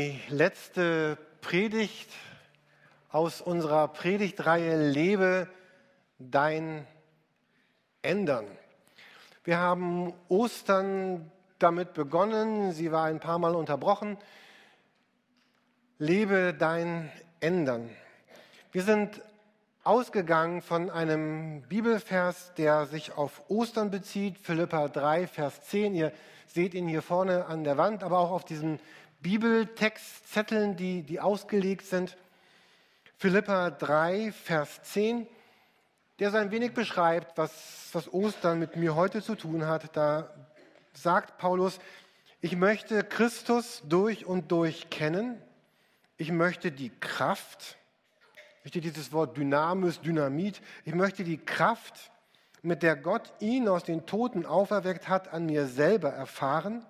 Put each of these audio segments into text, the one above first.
Die letzte Predigt aus unserer Predigtreihe Lebe dein Ändern. Wir haben Ostern damit begonnen, sie war ein paar Mal unterbrochen. Lebe dein Ändern. Wir sind ausgegangen von einem Bibelvers, der sich auf Ostern bezieht, Philippa 3, Vers 10. Ihr seht ihn hier vorne an der Wand, aber auch auf diesen Bibeltextzetteln, die, die ausgelegt sind. Philippa 3, Vers 10, der so ein wenig beschreibt, was, was Ostern mit mir heute zu tun hat. Da sagt Paulus, ich möchte Christus durch und durch kennen. Ich möchte die Kraft, ich möchte dieses Wort Dynamis, Dynamit, ich möchte die Kraft, mit der Gott ihn aus den Toten auferweckt hat, an mir selber erfahren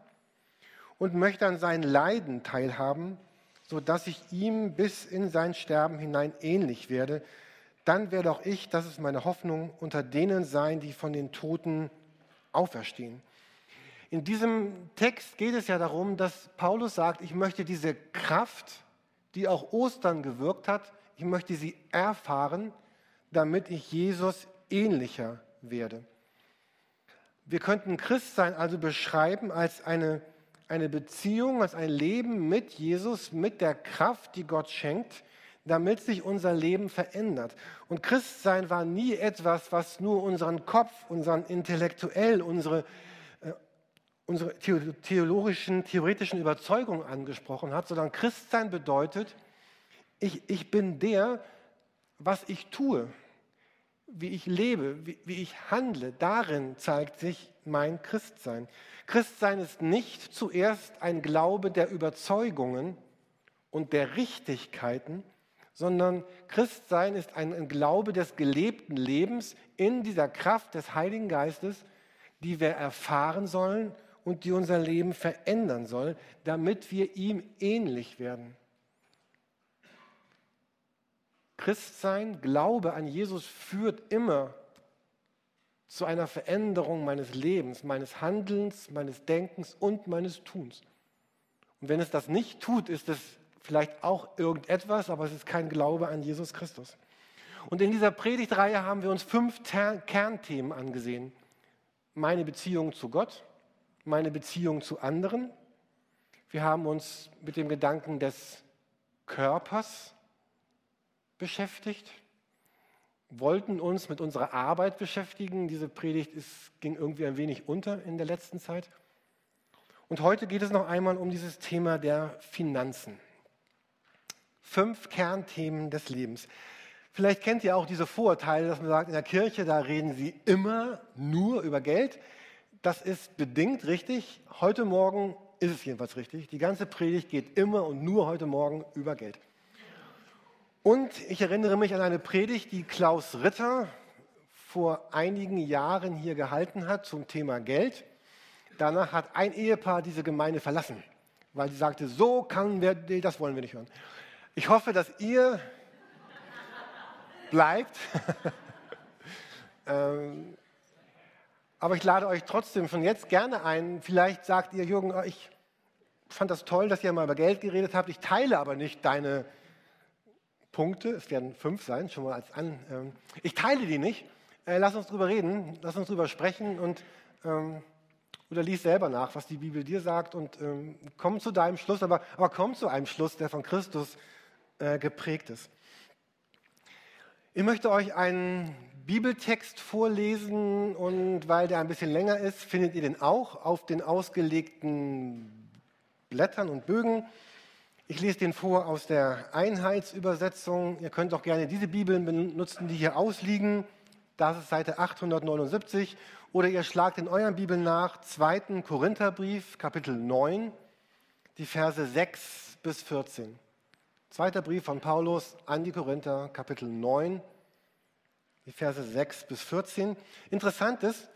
und möchte an seinen Leiden teilhaben, sodass ich ihm bis in sein Sterben hinein ähnlich werde. Dann werde auch ich, das ist meine Hoffnung, unter denen sein, die von den Toten auferstehen. In diesem Text geht es ja darum, dass Paulus sagt, ich möchte diese Kraft, die auch Ostern gewirkt hat, ich möchte sie erfahren, damit ich Jesus ähnlicher werde. Wir könnten Christsein also beschreiben als eine eine Beziehung, als ein Leben mit Jesus, mit der Kraft, die Gott schenkt, damit sich unser Leben verändert. Und Christsein war nie etwas, was nur unseren Kopf, unseren intellektuell, unsere, äh, unsere theologischen, theoretischen Überzeugungen angesprochen hat, sondern Christsein bedeutet, ich, ich bin der, was ich tue, wie ich lebe, wie, wie ich handle. Darin zeigt sich mein Christsein. Christsein ist nicht zuerst ein Glaube der Überzeugungen und der Richtigkeiten, sondern Christsein ist ein Glaube des gelebten Lebens in dieser Kraft des Heiligen Geistes, die wir erfahren sollen und die unser Leben verändern soll, damit wir ihm ähnlich werden. Christsein, Glaube an Jesus führt immer zu einer Veränderung meines Lebens, meines Handelns, meines Denkens und meines Tuns. Und wenn es das nicht tut, ist es vielleicht auch irgendetwas, aber es ist kein Glaube an Jesus Christus. Und in dieser Predigtreihe haben wir uns fünf Kernthemen angesehen. Meine Beziehung zu Gott, meine Beziehung zu anderen. Wir haben uns mit dem Gedanken des Körpers beschäftigt wollten uns mit unserer Arbeit beschäftigen. Diese Predigt ist, ging irgendwie ein wenig unter in der letzten Zeit. Und heute geht es noch einmal um dieses Thema der Finanzen. Fünf Kernthemen des Lebens. Vielleicht kennt ihr auch diese Vorurteile, dass man sagt, in der Kirche, da reden sie immer nur über Geld. Das ist bedingt richtig. Heute Morgen ist es jedenfalls richtig. Die ganze Predigt geht immer und nur heute Morgen über Geld. Und ich erinnere mich an eine Predigt, die Klaus Ritter vor einigen Jahren hier gehalten hat zum Thema Geld. Danach hat ein Ehepaar diese Gemeinde verlassen, weil sie sagte, so kann wir, das wollen wir nicht hören. Ich hoffe, dass ihr bleibt. ähm, aber ich lade euch trotzdem von jetzt gerne ein. Vielleicht sagt ihr, Jürgen, ich fand das toll, dass ihr mal über Geld geredet habt. Ich teile aber nicht deine Punkte, es werden fünf sein, schon mal als an. Ähm, ich teile die nicht. Äh, lass uns drüber reden, lass uns drüber sprechen und ähm, oder lies selber nach, was die Bibel dir sagt und ähm, komm zu deinem Schluss, aber, aber komm zu einem Schluss, der von Christus äh, geprägt ist. Ich möchte euch einen Bibeltext vorlesen und weil der ein bisschen länger ist, findet ihr den auch auf den ausgelegten Blättern und Bögen. Ich lese den vor aus der Einheitsübersetzung. Ihr könnt auch gerne diese Bibeln benutzen, die hier ausliegen. Das ist Seite 879. Oder ihr schlagt in euren Bibeln nach 2. Korintherbrief, Kapitel 9, die Verse 6 bis 14. Zweiter Brief von Paulus an die Korinther, Kapitel 9, die Verse 6 bis 14. Interessant ist,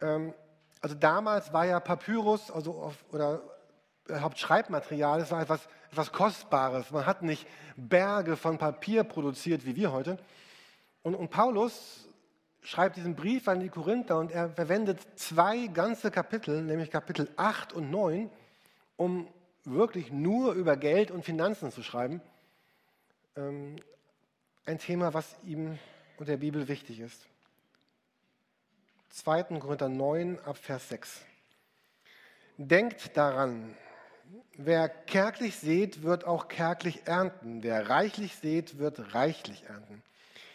ähm, also damals war ja Papyrus, also auf, oder Hauptschreibmaterial, es war etwas, etwas Kostbares. Man hat nicht Berge von Papier produziert wie wir heute. Und, und Paulus schreibt diesen Brief an die Korinther und er verwendet zwei ganze Kapitel, nämlich Kapitel 8 und 9, um wirklich nur über Geld und Finanzen zu schreiben. Ähm, ein Thema, was ihm und der Bibel wichtig ist. 2. Korinther 9 ab Vers 6. Denkt daran, wer kärglich sät, wird auch kärglich ernten. Wer reichlich sät, wird reichlich ernten.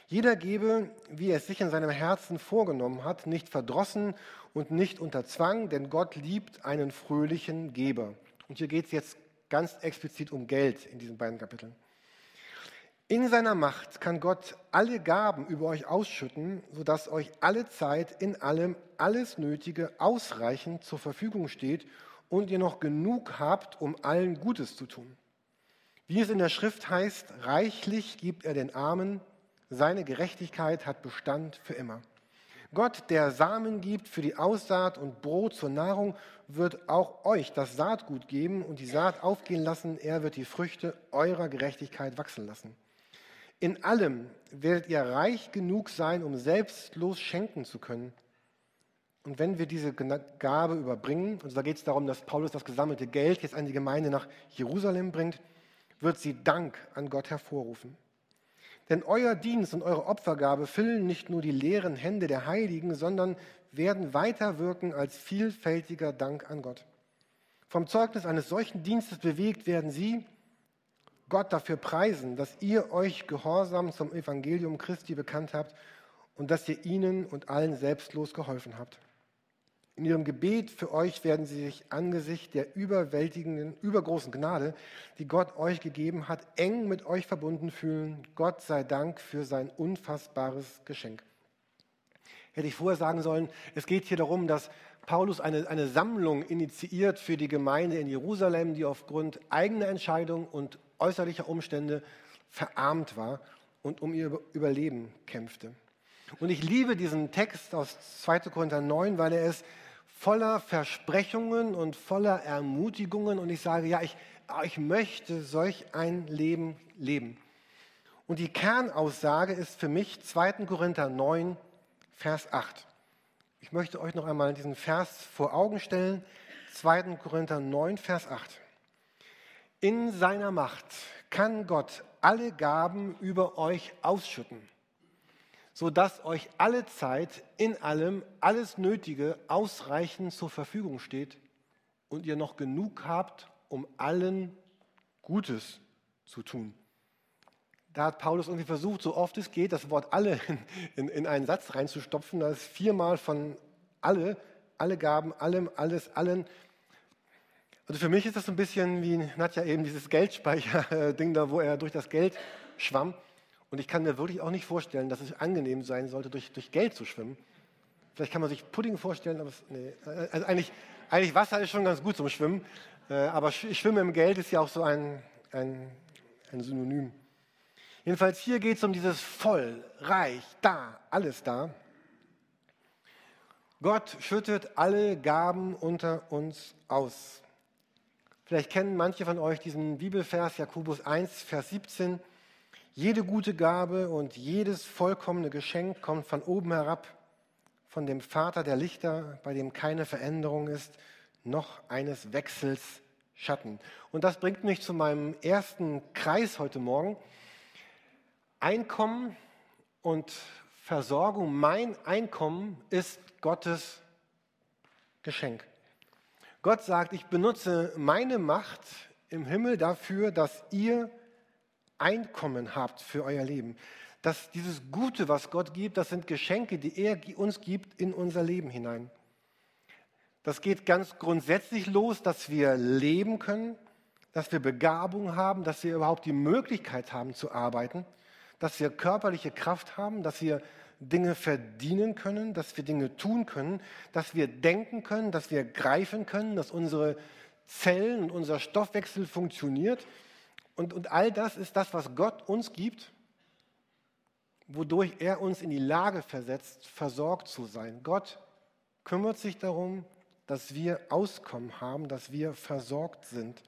Jeder gebe, wie er es sich in seinem Herzen vorgenommen hat, nicht verdrossen und nicht unter Zwang, denn Gott liebt einen fröhlichen Geber. Und hier geht es jetzt ganz explizit um Geld in diesen beiden Kapiteln. In seiner Macht kann Gott alle Gaben über euch ausschütten, sodass euch alle Zeit in allem alles Nötige ausreichend zur Verfügung steht und ihr noch genug habt, um allen Gutes zu tun. Wie es in der Schrift heißt, reichlich gibt er den Armen, seine Gerechtigkeit hat Bestand für immer. Gott, der Samen gibt für die Aussaat und Brot zur Nahrung, wird auch euch das Saatgut geben und die Saat aufgehen lassen. Er wird die Früchte eurer Gerechtigkeit wachsen lassen. In allem werdet ihr reich genug sein, um selbstlos schenken zu können. Und wenn wir diese Gabe überbringen, und da geht es darum, dass Paulus das gesammelte Geld jetzt an die Gemeinde nach Jerusalem bringt, wird sie Dank an Gott hervorrufen. Denn euer Dienst und eure Opfergabe füllen nicht nur die leeren Hände der Heiligen, sondern werden weiterwirken als vielfältiger Dank an Gott. Vom Zeugnis eines solchen Dienstes bewegt werden sie, Gott dafür preisen, dass ihr euch gehorsam zum Evangelium Christi bekannt habt und dass ihr ihnen und allen selbstlos geholfen habt. In ihrem Gebet für euch werden sie sich angesichts der überwältigenden, übergroßen Gnade, die Gott euch gegeben hat, eng mit euch verbunden fühlen. Gott sei Dank für sein unfassbares Geschenk. Hätte ich vorher sagen sollen, es geht hier darum, dass Paulus eine, eine Sammlung initiiert für die Gemeinde in Jerusalem, die aufgrund eigener Entscheidung und äußerlicher Umstände verarmt war und um ihr Überleben kämpfte. Und ich liebe diesen Text aus 2. Korinther 9, weil er ist voller Versprechungen und voller Ermutigungen und ich sage, ja, ich, ich möchte solch ein Leben leben. Und die Kernaussage ist für mich 2. Korinther 9, Vers 8. Ich möchte euch noch einmal diesen Vers vor Augen stellen. 2. Korinther 9, Vers 8. In seiner Macht kann Gott alle Gaben über euch ausschütten sodass euch alle Zeit in allem alles Nötige ausreichend zur Verfügung steht und ihr noch genug habt, um allen Gutes zu tun. Da hat Paulus irgendwie versucht, so oft es geht, das Wort alle in, in, in einen Satz reinzustopfen. Da ist viermal von alle, alle Gaben, allem, alles, allen. Also für mich ist das so ein bisschen wie Nadja eben dieses Geldspeicher-Ding da, wo er durch das Geld schwamm. Und ich kann mir wirklich auch nicht vorstellen, dass es angenehm sein sollte, durch, durch Geld zu schwimmen. Vielleicht kann man sich Pudding vorstellen, aber es, nee. also eigentlich, eigentlich Wasser ist schon ganz gut zum Schwimmen. Äh, aber Schwimmen im Geld ist ja auch so ein, ein, ein Synonym. Jedenfalls hier geht es um dieses voll, reich, da, alles da. Gott schüttet alle Gaben unter uns aus. Vielleicht kennen manche von euch diesen Bibelvers Jakobus 1, Vers 17. Jede gute Gabe und jedes vollkommene Geschenk kommt von oben herab, von dem Vater der Lichter, bei dem keine Veränderung ist, noch eines Wechsels Schatten. Und das bringt mich zu meinem ersten Kreis heute Morgen. Einkommen und Versorgung, mein Einkommen ist Gottes Geschenk. Gott sagt, ich benutze meine Macht im Himmel dafür, dass ihr Einkommen habt für euer Leben. Dass dieses Gute, was Gott gibt, das sind Geschenke, die er uns gibt in unser Leben hinein. Das geht ganz grundsätzlich los, dass wir leben können, dass wir Begabung haben, dass wir überhaupt die Möglichkeit haben zu arbeiten, dass wir körperliche Kraft haben, dass wir Dinge verdienen können, dass wir Dinge tun können, dass wir denken können, dass wir greifen können, dass unsere Zellen und unser Stoffwechsel funktioniert, und, und all das ist das, was Gott uns gibt, wodurch er uns in die Lage versetzt, versorgt zu sein. Gott kümmert sich darum, dass wir Auskommen haben, dass wir versorgt sind.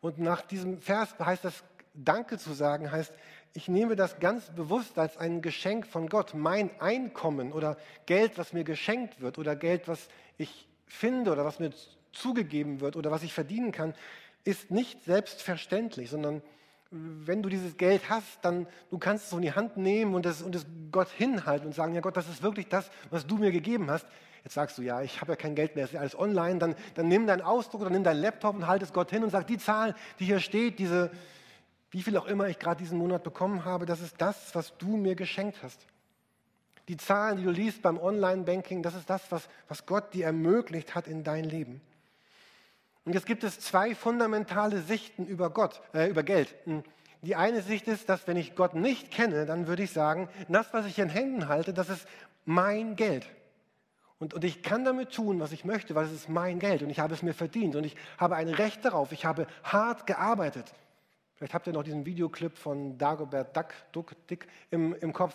Und nach diesem Vers heißt das, Danke zu sagen, heißt, ich nehme das ganz bewusst als ein Geschenk von Gott. Mein Einkommen oder Geld, was mir geschenkt wird oder Geld, was ich finde oder was mir zugegeben wird oder was ich verdienen kann, ist nicht selbstverständlich, sondern wenn du dieses Geld hast, dann du kannst es in die Hand nehmen und es, und Gott hinhalten und sagen, ja Gott, das ist wirklich das, was du mir gegeben hast. Jetzt sagst du, ja, ich habe ja kein Geld mehr, es ist alles online. Dann, dann nimm deinen Ausdruck oder nimm deinen Laptop und halt es Gott hin und sag, die Zahl, die hier steht, diese, wie viel auch immer ich gerade diesen Monat bekommen habe, das ist das, was du mir geschenkt hast. Die Zahlen, die du liest beim Online-Banking, das ist das, was, was Gott dir ermöglicht hat in dein Leben. Und jetzt gibt es zwei fundamentale Sichten über Gott, äh, über Geld. Hm. Die eine Sicht ist, dass wenn ich Gott nicht kenne, dann würde ich sagen, das, was ich in Händen halte, das ist mein Geld. Und, und ich kann damit tun, was ich möchte, weil es ist mein Geld und ich habe es mir verdient und ich habe ein Recht darauf. Ich habe hart gearbeitet. Vielleicht habt ihr noch diesen Videoclip von Dagobert Duck, Duck Dick im, im Kopf.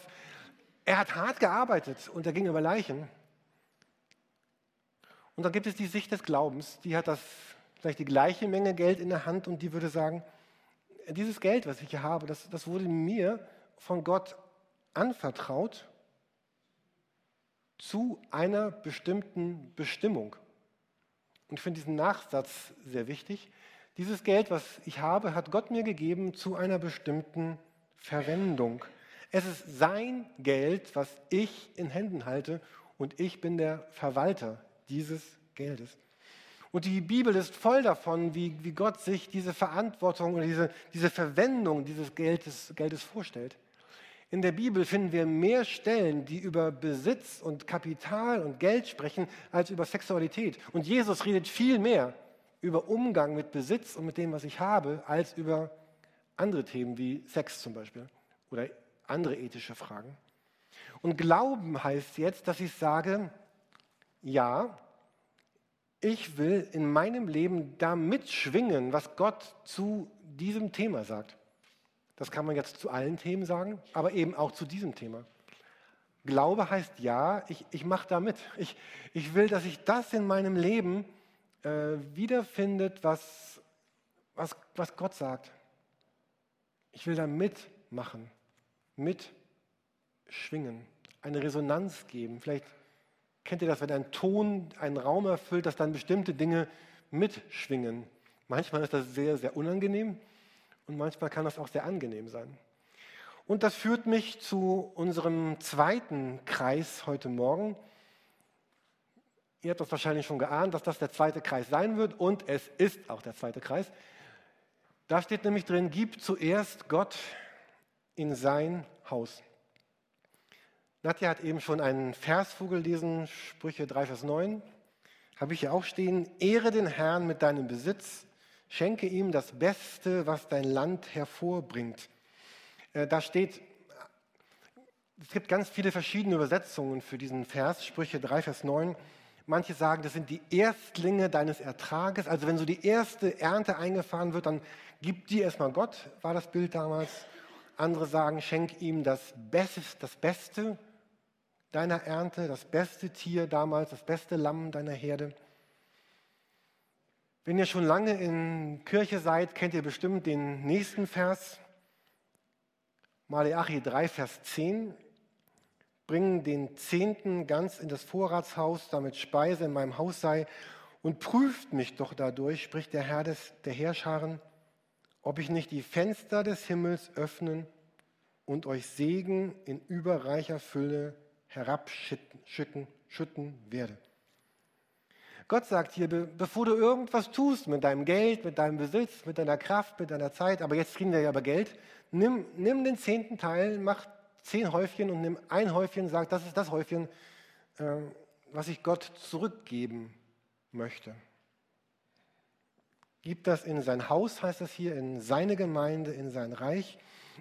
Er hat hart gearbeitet und er ging über Leichen. Und dann gibt es die Sicht des Glaubens, die hat das vielleicht die gleiche Menge Geld in der Hand und die würde sagen, dieses Geld, was ich hier habe, das, das wurde mir von Gott anvertraut zu einer bestimmten Bestimmung. Und ich finde diesen Nachsatz sehr wichtig. Dieses Geld, was ich habe, hat Gott mir gegeben zu einer bestimmten Verwendung. Es ist sein Geld, was ich in Händen halte und ich bin der Verwalter dieses Geldes. Und die Bibel ist voll davon, wie, wie Gott sich diese Verantwortung oder diese, diese Verwendung dieses Geldes, Geldes vorstellt. In der Bibel finden wir mehr Stellen, die über Besitz und Kapital und Geld sprechen, als über Sexualität. Und Jesus redet viel mehr über Umgang mit Besitz und mit dem, was ich habe, als über andere Themen wie Sex zum Beispiel oder andere ethische Fragen. Und Glauben heißt jetzt, dass ich sage, ja, ich will in meinem Leben da mitschwingen, was Gott zu diesem Thema sagt. Das kann man jetzt zu allen Themen sagen, aber eben auch zu diesem Thema. Glaube heißt ja, ich, ich mache da mit. Ich, ich will, dass sich das in meinem Leben äh, wiederfindet, was, was, was Gott sagt. Ich will da mitmachen, mitschwingen, eine Resonanz geben. Vielleicht Kennt ihr das, wenn ein Ton einen Raum erfüllt, dass dann bestimmte Dinge mitschwingen? Manchmal ist das sehr, sehr unangenehm und manchmal kann das auch sehr angenehm sein. Und das führt mich zu unserem zweiten Kreis heute Morgen. Ihr habt das wahrscheinlich schon geahnt, dass das der zweite Kreis sein wird und es ist auch der zweite Kreis. Da steht nämlich drin, gib zuerst Gott in sein Haus. Nadja hat eben schon einen Versvogel gelesen, Sprüche 3, Vers 9. Habe ich hier auch stehen. Ehre den Herrn mit deinem Besitz, schenke ihm das Beste, was dein Land hervorbringt. Äh, da steht, es gibt ganz viele verschiedene Übersetzungen für diesen Vers, Sprüche 3, Vers 9. Manche sagen, das sind die Erstlinge deines Ertrages. Also wenn so die erste Ernte eingefahren wird, dann gib die erstmal Gott, war das Bild damals. Andere sagen, schenk ihm das Beste, das Beste deiner Ernte, das beste Tier damals, das beste Lamm deiner Herde. Wenn ihr schon lange in Kirche seid, kennt ihr bestimmt den nächsten Vers. Malachi 3, Vers 10. Bringen den Zehnten ganz in das Vorratshaus, damit Speise in meinem Haus sei, und prüft mich doch dadurch, spricht der Herr des, der Herrscharen, ob ich nicht die Fenster des Himmels öffnen und euch Segen in überreicher Fülle herabschütten schütten werde. Gott sagt hier, bevor du irgendwas tust mit deinem Geld, mit deinem Besitz, mit deiner Kraft, mit deiner Zeit, aber jetzt kriegen wir ja aber Geld, nimm, nimm den zehnten Teil, mach zehn Häufchen und nimm ein Häufchen, sag, das ist das Häufchen, äh, was ich Gott zurückgeben möchte. Gib das in sein Haus, heißt das hier, in seine Gemeinde, in sein Reich.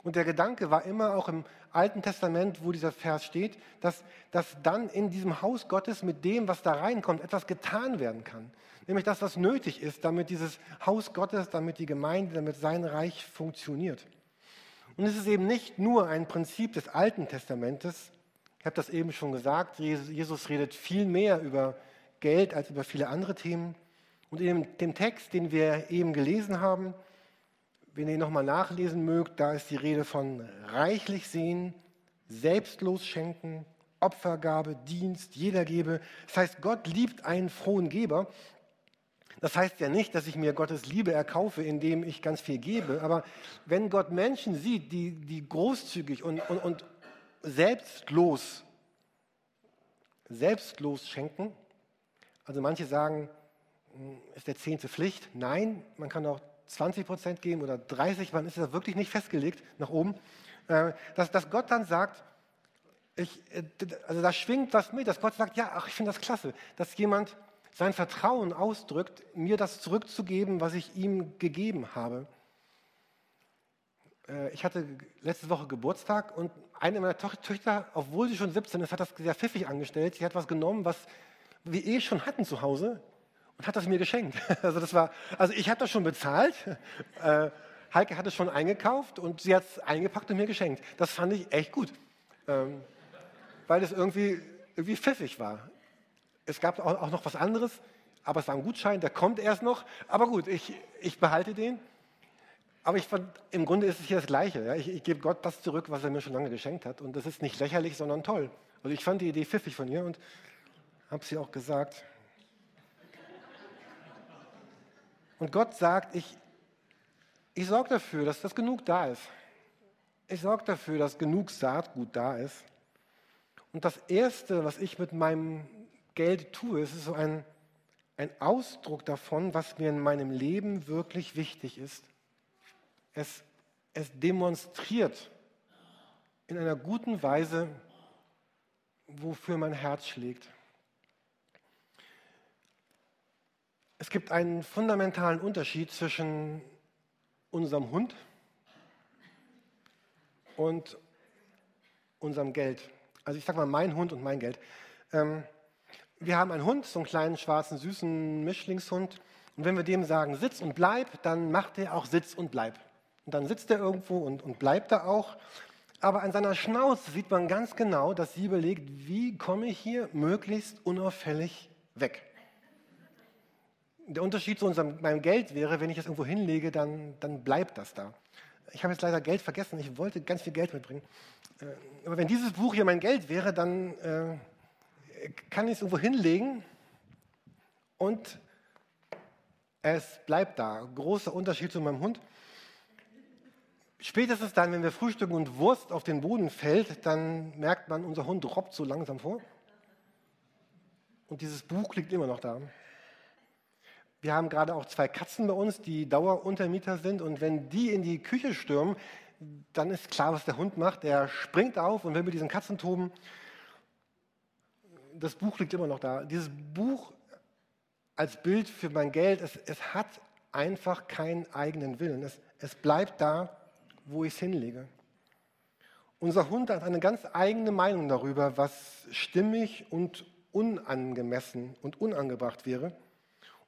Und der Gedanke war immer auch im Alten Testament, wo dieser Vers steht, dass, dass dann in diesem Haus Gottes mit dem, was da reinkommt, etwas getan werden kann. Nämlich das, was nötig ist, damit dieses Haus Gottes, damit die Gemeinde, damit sein Reich funktioniert. Und es ist eben nicht nur ein Prinzip des Alten Testamentes. Ich habe das eben schon gesagt, Jesus redet viel mehr über Geld als über viele andere Themen. Und in dem Text, den wir eben gelesen haben, wenn ihr nochmal nachlesen mögt, da ist die Rede von reichlich sehen, selbstlos schenken, Opfergabe, Dienst, jeder gebe. Das heißt, Gott liebt einen frohen Geber. Das heißt ja nicht, dass ich mir Gottes Liebe erkaufe, indem ich ganz viel gebe, aber wenn Gott Menschen sieht, die, die großzügig und, und, und selbstlos, selbstlos schenken, also manche sagen, hm, ist der Zehnte Pflicht? Nein, man kann auch 20 Prozent geben oder 30, man ist da wirklich nicht festgelegt nach oben. Äh, dass, dass Gott dann sagt, ich, äh, also da schwingt was mit, dass Gott sagt, ja, ach, ich finde das klasse, dass jemand sein Vertrauen ausdrückt, mir das zurückzugeben, was ich ihm gegeben habe. Äh, ich hatte letzte Woche Geburtstag und eine meiner Töchter, obwohl sie schon 17 ist, hat das sehr pfiffig angestellt. Sie hat was genommen, was wir eh schon hatten zu Hause und hat das mir geschenkt. Also das war, also ich habe das schon bezahlt. Äh, Heike hat es schon eingekauft und sie hat es eingepackt und mir geschenkt. Das fand ich echt gut, ähm, weil es irgendwie, irgendwie pfiffig war. Es gab auch, auch noch was anderes, aber es war ein Gutschein, der kommt erst noch. Aber gut, ich, ich behalte den. Aber ich fand, im Grunde ist es hier das Gleiche. Ja? Ich, ich gebe Gott das zurück, was er mir schon lange geschenkt hat. Und das ist nicht lächerlich, sondern toll. Also ich fand die Idee pfiffig von ihr und habe sie auch gesagt. Und Gott sagt, ich, ich sorge dafür, dass das genug da ist. Ich sorge dafür, dass genug Saatgut da ist. Und das Erste, was ich mit meinem Geld tue, ist so ein, ein Ausdruck davon, was mir in meinem Leben wirklich wichtig ist. Es, es demonstriert in einer guten Weise, wofür mein Herz schlägt. Es gibt einen fundamentalen Unterschied zwischen unserem Hund und unserem Geld. Also ich sage mal mein Hund und mein Geld. Ähm, wir haben einen Hund, so einen kleinen schwarzen süßen Mischlingshund. Und wenn wir dem sagen, sitz und bleib, dann macht er auch Sitz und bleib. Und dann sitzt er irgendwo und, und bleibt da auch. Aber an seiner Schnauze sieht man ganz genau, dass sie überlegt, wie komme ich hier möglichst unauffällig weg der Unterschied zu unserem, meinem Geld wäre, wenn ich es irgendwo hinlege, dann, dann bleibt das da. Ich habe jetzt leider Geld vergessen, ich wollte ganz viel Geld mitbringen. Äh, aber wenn dieses Buch hier mein Geld wäre, dann äh, kann ich es irgendwo hinlegen und es bleibt da. Großer Unterschied zu meinem Hund. Spätestens dann, wenn wir frühstücken und Wurst auf den Boden fällt, dann merkt man, unser Hund robbt so langsam vor. Und dieses Buch liegt immer noch da. Wir haben gerade auch zwei Katzen bei uns, die Daueruntermieter sind. Und wenn die in die Küche stürmen, dann ist klar, was der Hund macht. Der springt auf und will mit diesen Katzen toben. Das Buch liegt immer noch da. Dieses Buch als Bild für mein Geld, es, es hat einfach keinen eigenen Willen. Es, es bleibt da, wo ich es hinlege. Unser Hund hat eine ganz eigene Meinung darüber, was stimmig und unangemessen und unangebracht wäre.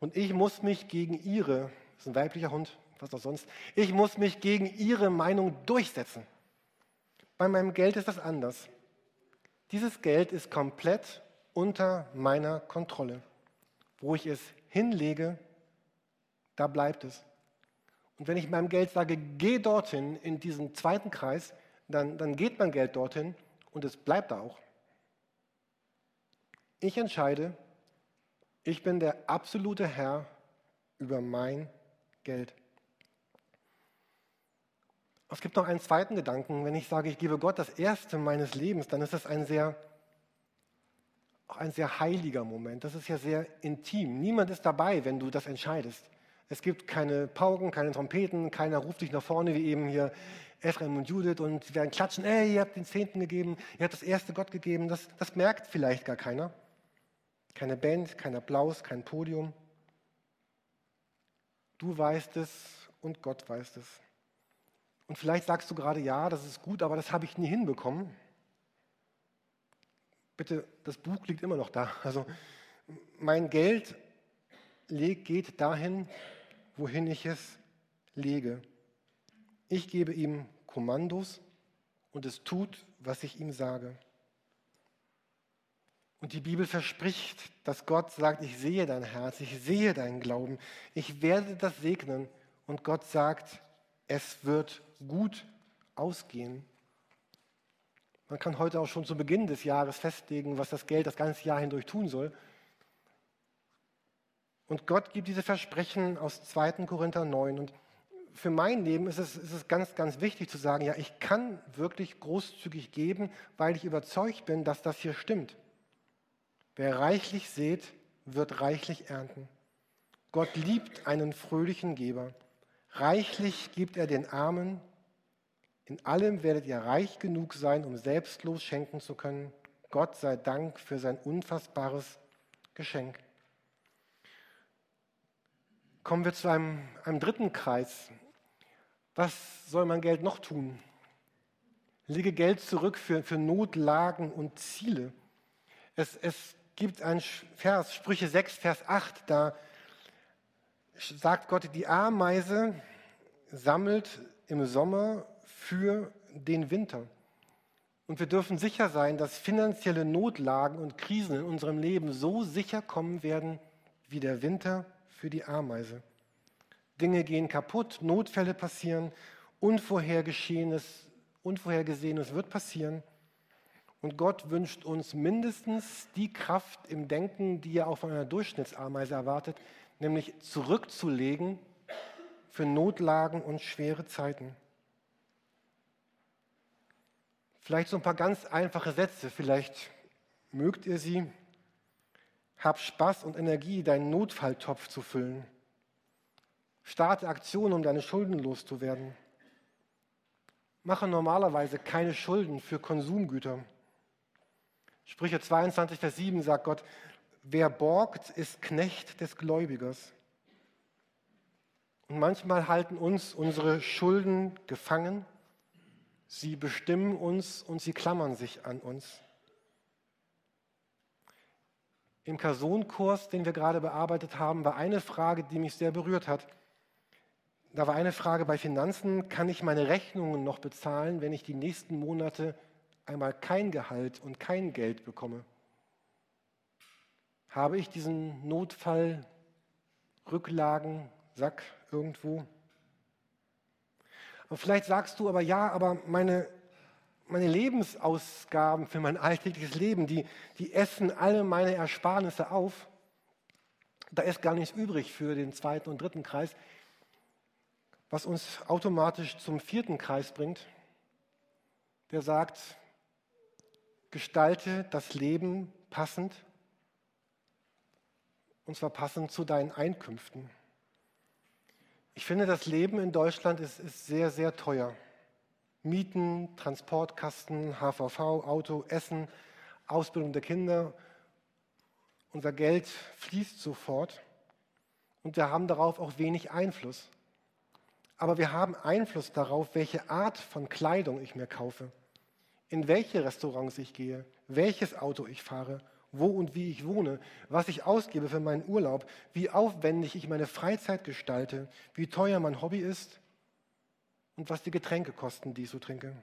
Und ich muss mich gegen ihre, das ist ein weiblicher Hund, was auch sonst, ich muss mich gegen ihre Meinung durchsetzen. Bei meinem Geld ist das anders. Dieses Geld ist komplett unter meiner Kontrolle. Wo ich es hinlege, da bleibt es. Und wenn ich meinem Geld sage, geh dorthin in diesen zweiten Kreis, dann, dann geht mein Geld dorthin und es bleibt da auch. Ich entscheide, ich bin der absolute Herr über mein Geld. Es gibt noch einen zweiten Gedanken. Wenn ich sage, ich gebe Gott das Erste meines Lebens, dann ist das ein sehr, auch ein sehr heiliger Moment. Das ist ja sehr intim. Niemand ist dabei, wenn du das entscheidest. Es gibt keine Pauken, keine Trompeten, keiner ruft dich nach vorne, wie eben hier Ephraim und Judith und werden klatschen, ey, ihr habt den Zehnten gegeben, ihr habt das Erste Gott gegeben. Das, das merkt vielleicht gar keiner. Keine Band, kein Applaus, kein Podium. Du weißt es und Gott weiß es. Und vielleicht sagst du gerade, ja, das ist gut, aber das habe ich nie hinbekommen. Bitte, das Buch liegt immer noch da. Also mein Geld geht dahin, wohin ich es lege. Ich gebe ihm Kommandos und es tut, was ich ihm sage. Und die Bibel verspricht, dass Gott sagt, ich sehe dein Herz, ich sehe deinen Glauben, ich werde das segnen. Und Gott sagt, es wird gut ausgehen. Man kann heute auch schon zu Beginn des Jahres festlegen, was das Geld das ganze Jahr hindurch tun soll. Und Gott gibt diese Versprechen aus 2. Korinther 9. Und für mein Leben ist es, ist es ganz, ganz wichtig zu sagen, ja, ich kann wirklich großzügig geben, weil ich überzeugt bin, dass das hier stimmt. Wer reichlich sät, wird reichlich ernten. Gott liebt einen fröhlichen Geber. Reichlich gibt er den Armen. In allem werdet ihr reich genug sein, um selbstlos schenken zu können. Gott sei Dank für sein unfassbares Geschenk. Kommen wir zu einem, einem dritten Kreis. Was soll mein Geld noch tun? Lege Geld zurück für, für Notlagen und Ziele. Es, es gibt einen Vers, Sprüche 6, Vers 8, da sagt Gott, die Ameise sammelt im Sommer für den Winter. Und wir dürfen sicher sein, dass finanzielle Notlagen und Krisen in unserem Leben so sicher kommen werden wie der Winter für die Ameise. Dinge gehen kaputt, Notfälle passieren, Unvorhergeschehenes, Unvorhergesehenes wird passieren. Und Gott wünscht uns mindestens die Kraft im Denken, die er auch von einer Durchschnittsameise erwartet, nämlich zurückzulegen für Notlagen und schwere Zeiten. Vielleicht so ein paar ganz einfache Sätze, vielleicht mögt ihr sie. Hab Spaß und Energie, deinen Notfalltopf zu füllen. Starte Aktionen, um deine Schulden loszuwerden. Mache normalerweise keine Schulden für Konsumgüter. Sprüche 22, Vers 7 sagt Gott, wer borgt, ist Knecht des Gläubigers. Und manchmal halten uns unsere Schulden gefangen Sie bestimmen uns und sie klammern sich an uns. Im Personenkurs, den wir gerade bearbeitet haben, war eine Frage, die mich sehr berührt hat. Da war eine Frage bei Finanzen, kann ich meine Rechnungen noch bezahlen, wenn ich die nächsten Monate einmal kein Gehalt und kein Geld bekomme? Habe ich diesen Notfall, Rücklagen, Sack irgendwo? Und vielleicht sagst du aber, ja, aber meine, meine Lebensausgaben für mein alltägliches Leben, die, die essen alle meine Ersparnisse auf. Da ist gar nichts übrig für den zweiten und dritten Kreis, was uns automatisch zum vierten Kreis bringt, der sagt, gestalte das Leben passend, und zwar passend zu deinen Einkünften. Ich finde, das Leben in Deutschland ist, ist sehr, sehr teuer. Mieten, Transportkasten, HVV, Auto, Essen, Ausbildung der Kinder. Unser Geld fließt sofort und wir haben darauf auch wenig Einfluss. Aber wir haben Einfluss darauf, welche Art von Kleidung ich mir kaufe, in welche Restaurants ich gehe, welches Auto ich fahre wo und wie ich wohne, was ich ausgebe für meinen Urlaub, wie aufwendig ich meine Freizeit gestalte, wie teuer mein Hobby ist und was die Getränke kosten, die ich so trinke.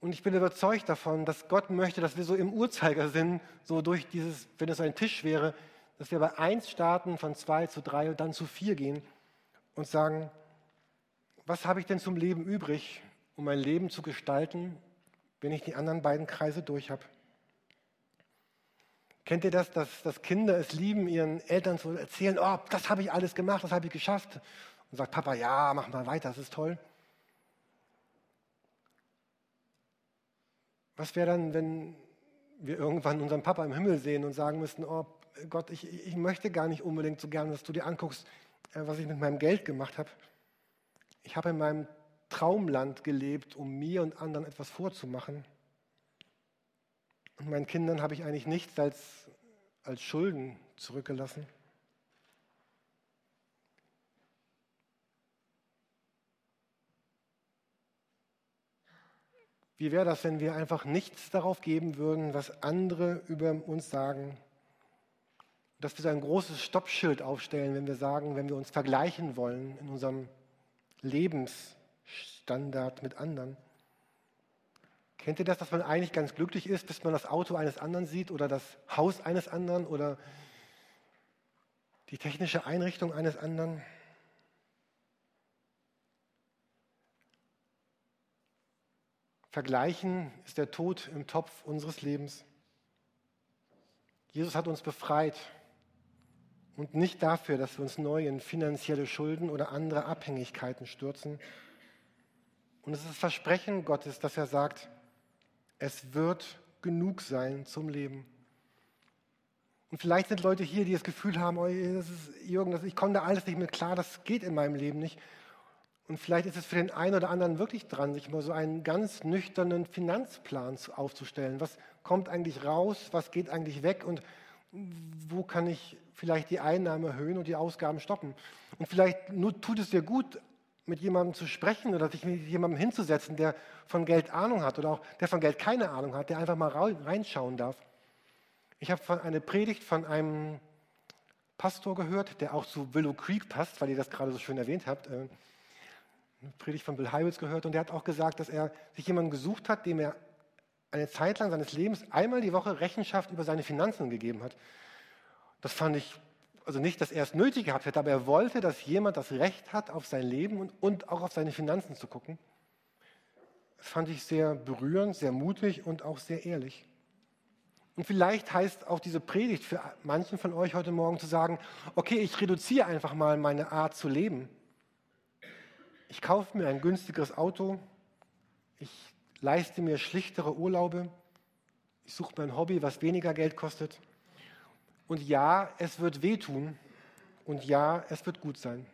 Und ich bin überzeugt davon, dass Gott möchte, dass wir so im Uhrzeigersinn, so durch dieses, wenn es ein Tisch wäre, dass wir bei eins starten, von zwei zu drei und dann zu vier gehen und sagen, was habe ich denn zum Leben übrig, um mein Leben zu gestalten, wenn ich die anderen beiden Kreise durch habe? Kennt ihr das, dass, dass Kinder es lieben, ihren Eltern zu erzählen, oh, das habe ich alles gemacht, das habe ich geschafft. Und sagt Papa, ja, mach mal weiter, das ist toll. Was wäre dann, wenn wir irgendwann unseren Papa im Himmel sehen und sagen müssten, oh Gott, ich, ich möchte gar nicht unbedingt so gern, dass du dir anguckst, äh, was ich mit meinem Geld gemacht habe. Ich habe in meinem Traumland gelebt, um mir und anderen etwas vorzumachen. Und meinen Kindern habe ich eigentlich nichts als, als Schulden zurückgelassen. Wie wäre das, wenn wir einfach nichts darauf geben würden, was andere über uns sagen? Dass wir so ein großes Stoppschild aufstellen, wenn wir sagen, wenn wir uns vergleichen wollen in unserem Lebensstandard mit anderen. Kennt ihr das, dass man eigentlich ganz glücklich ist, bis man das Auto eines anderen sieht oder das Haus eines anderen oder die technische Einrichtung eines anderen? Vergleichen ist der Tod im Topf unseres Lebens. Jesus hat uns befreit und nicht dafür, dass wir uns neu in finanzielle Schulden oder andere Abhängigkeiten stürzen. Und es ist das Versprechen Gottes, dass er sagt, es wird genug sein zum Leben. Und vielleicht sind Leute hier, die das Gefühl haben, oh, das ist, Jürgen, ich komme da alles nicht mehr klar, das geht in meinem Leben nicht. Und vielleicht ist es für den einen oder anderen wirklich dran, sich mal so einen ganz nüchternen Finanzplan aufzustellen. Was kommt eigentlich raus? Was geht eigentlich weg? Und wo kann ich vielleicht die Einnahmen erhöhen und die Ausgaben stoppen? Und vielleicht nur tut es dir gut, mit jemandem zu sprechen oder sich mit jemandem hinzusetzen, der von Geld Ahnung hat oder auch der von Geld keine Ahnung hat, der einfach mal reinschauen darf. Ich habe eine Predigt von einem Pastor gehört, der auch zu Willow Creek passt, weil ihr das gerade so schön erwähnt habt. Äh, eine Predigt von Bill Hybels gehört und der hat auch gesagt, dass er sich jemanden gesucht hat, dem er eine Zeit lang seines Lebens einmal die Woche Rechenschaft über seine Finanzen gegeben hat. Das fand ich, also nicht, dass er es nötig gehabt hätte, aber er wollte, dass jemand das Recht hat, auf sein Leben und, und auch auf seine Finanzen zu gucken. Das fand ich sehr berührend, sehr mutig und auch sehr ehrlich. Und vielleicht heißt auch diese Predigt für manchen von euch heute Morgen zu sagen, okay, ich reduziere einfach mal meine Art zu leben ich kaufe mir ein günstigeres Auto, ich leiste mir schlichtere Urlaube, ich suche mir ein Hobby, was weniger Geld kostet. Und ja, es wird wehtun und ja, es wird gut sein.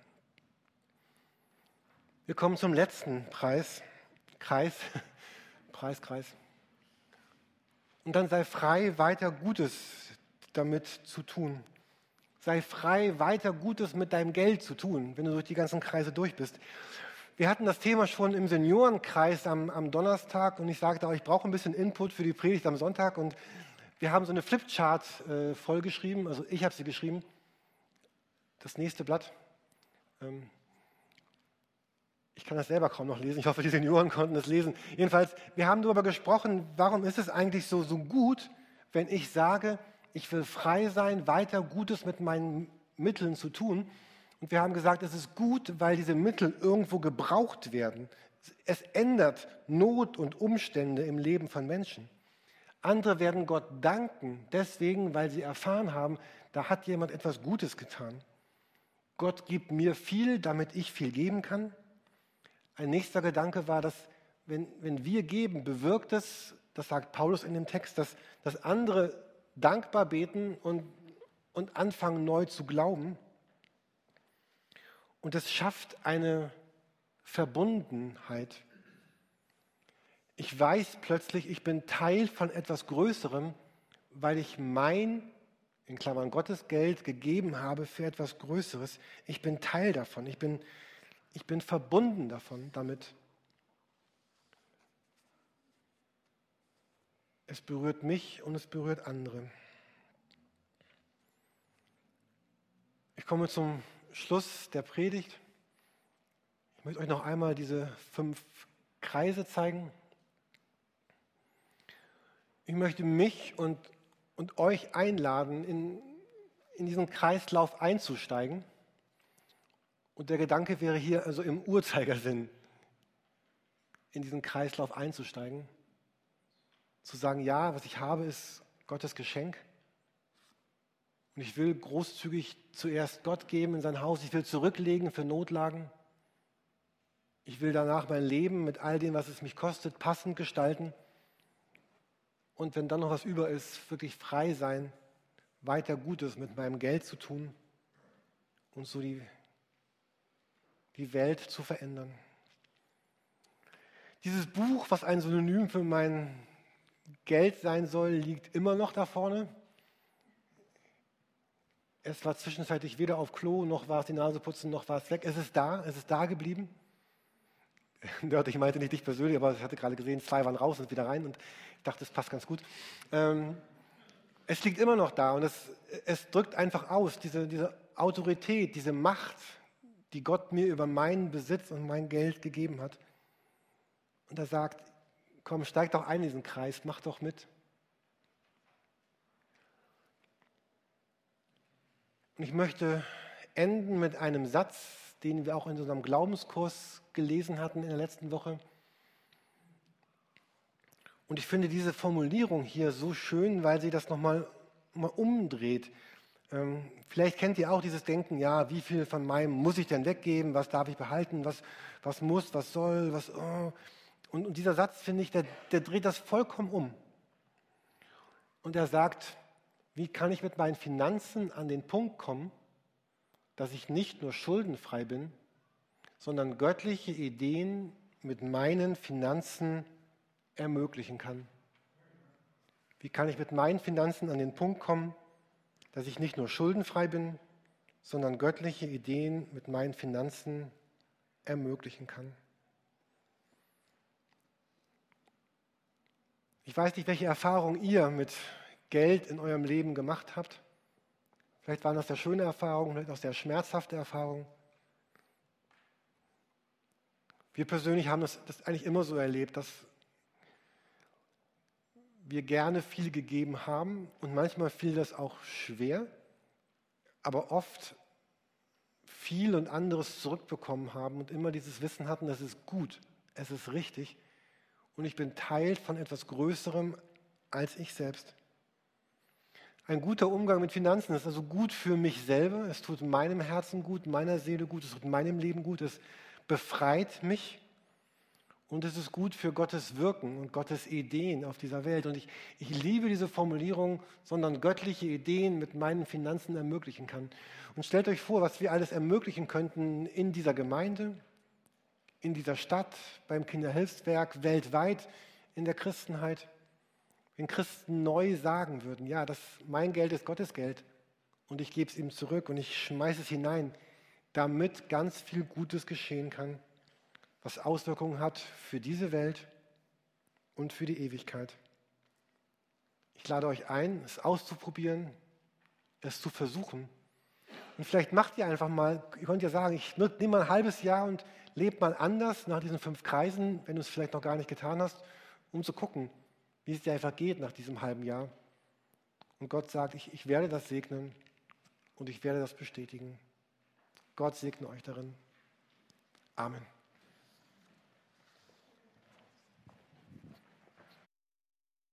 Wir kommen zum letzten Preis, Kreis, Preis, Kreis. Und dann sei frei, weiter Gutes damit zu tun. Sei frei, weiter Gutes mit deinem Geld zu tun, wenn du durch die ganzen Kreise durch bist. Wir hatten das Thema schon im Seniorenkreis am, am Donnerstag und ich sagte ich brauche ein bisschen Input für die Predigt am Sonntag und wir haben so eine Flipchart äh, vollgeschrieben, also ich habe sie geschrieben. Das nächste Blatt. Ähm, ich kann das selber kaum noch lesen. Ich hoffe, die Senioren konnten das lesen. Jedenfalls, wir haben darüber gesprochen, warum ist es eigentlich so, so gut, wenn ich sage, ich will frei sein, weiter Gutes mit meinen Mitteln zu tun. Und wir haben gesagt, es ist gut, weil diese Mittel irgendwo gebraucht werden. Es ändert Not und Umstände im Leben von Menschen. Andere werden Gott danken, deswegen, weil sie erfahren haben, da hat jemand etwas Gutes getan. Gott gibt mir viel, damit ich viel geben kann. Ein nächster Gedanke war, dass wenn, wenn wir geben, bewirkt es, das sagt Paulus in dem Text, dass, dass andere dankbar beten und, und anfangen neu zu glauben. Und es schafft eine Verbundenheit. Ich weiß plötzlich, ich bin Teil von etwas Größerem, weil ich mein, in Klammern Gottes Geld gegeben habe für etwas Größeres. Ich bin Teil davon. Ich bin, ich bin verbunden davon, damit. Es berührt mich und es berührt andere. Ich komme zum Schluss der Predigt. Ich möchte euch noch einmal diese fünf Kreise zeigen. Ich möchte mich und, und euch einladen, in, in diesen Kreislauf einzusteigen. Und der Gedanke wäre hier also im Uhrzeigersinn, in diesen Kreislauf einzusteigen. Zu sagen, ja, was ich habe, ist Gottes Geschenk. Und ich will großzügig zuerst Gott geben in sein Haus. Ich will zurücklegen für Notlagen. Ich will danach mein Leben mit all dem, was es mich kostet, passend gestalten. Und wenn dann noch was über ist, wirklich frei sein, weiter Gutes mit meinem Geld zu tun und so die, die Welt zu verändern. Dieses Buch, was ein Synonym für mein Geld sein soll, liegt immer noch da vorne. Es war zwischenzeitlich weder auf Klo, noch war es die Nase putzen, noch war es weg. Es ist da, es ist da geblieben. Dort, ich meinte nicht dich persönlich, aber ich hatte gerade gesehen, zwei waren raus und wieder rein und ich dachte, das passt ganz gut. Ähm, es liegt immer noch da und es, es drückt einfach aus, diese, diese Autorität, diese Macht, die Gott mir über meinen Besitz und mein Geld gegeben hat. Und er sagt, komm, steig doch ein in diesen Kreis, mach doch mit. Und ich möchte enden mit einem Satz, den wir auch in unserem Glaubenskurs gelesen hatten in der letzten Woche. Und ich finde diese Formulierung hier so schön, weil sie das nochmal mal umdreht. Ähm, vielleicht kennt ihr auch dieses Denken, ja, wie viel von meinem muss ich denn weggeben, was darf ich behalten, was, was muss, was soll, was... Oh. Und, und dieser Satz, finde ich, der, der dreht das vollkommen um. Und er sagt, wie kann ich mit meinen Finanzen an den Punkt kommen, dass ich nicht nur schuldenfrei bin, sondern göttliche Ideen mit meinen Finanzen ermöglichen kann. Wie kann ich mit meinen Finanzen an den Punkt kommen, dass ich nicht nur schuldenfrei bin, sondern göttliche Ideen mit meinen Finanzen ermöglichen kann. Ich weiß nicht, welche Erfahrungen ihr mit Geld in eurem Leben gemacht habt. Vielleicht waren das sehr schöne Erfahrungen, vielleicht auch sehr schmerzhafte Erfahrungen. Wir persönlich haben das, das eigentlich immer so erlebt, dass wir gerne viel gegeben haben und manchmal fiel das auch schwer, aber oft viel und anderes zurückbekommen haben und immer dieses Wissen hatten, das ist gut, es ist richtig und ich bin Teil von etwas Größerem als ich selbst. Ein guter Umgang mit Finanzen ist also gut für mich selber, es tut meinem Herzen gut, meiner Seele gut, es tut meinem Leben gut, es befreit mich und es ist gut für Gottes Wirken und Gottes Ideen auf dieser Welt. Und ich, ich liebe diese Formulierung, sondern göttliche Ideen mit meinen Finanzen ermöglichen kann. Und stellt euch vor, was wir alles ermöglichen könnten in dieser Gemeinde, in dieser Stadt, beim Kinderhilfswerk, weltweit, in der Christenheit. Wenn Christen neu sagen würden, ja, das, mein Geld ist Gottes Geld und ich gebe es ihm zurück und ich schmeiße es hinein, damit ganz viel Gutes geschehen kann was Auswirkungen hat für diese Welt und für die Ewigkeit. Ich lade euch ein, es auszuprobieren, es zu versuchen. Und vielleicht macht ihr einfach mal, ihr könnt ja sagen, ich nehme mal ein halbes Jahr und lebe mal anders nach diesen fünf Kreisen, wenn du es vielleicht noch gar nicht getan hast, um zu gucken, wie es dir einfach geht nach diesem halben Jahr. Und Gott sagt, ich, ich werde das segnen und ich werde das bestätigen. Gott segne euch darin. Amen.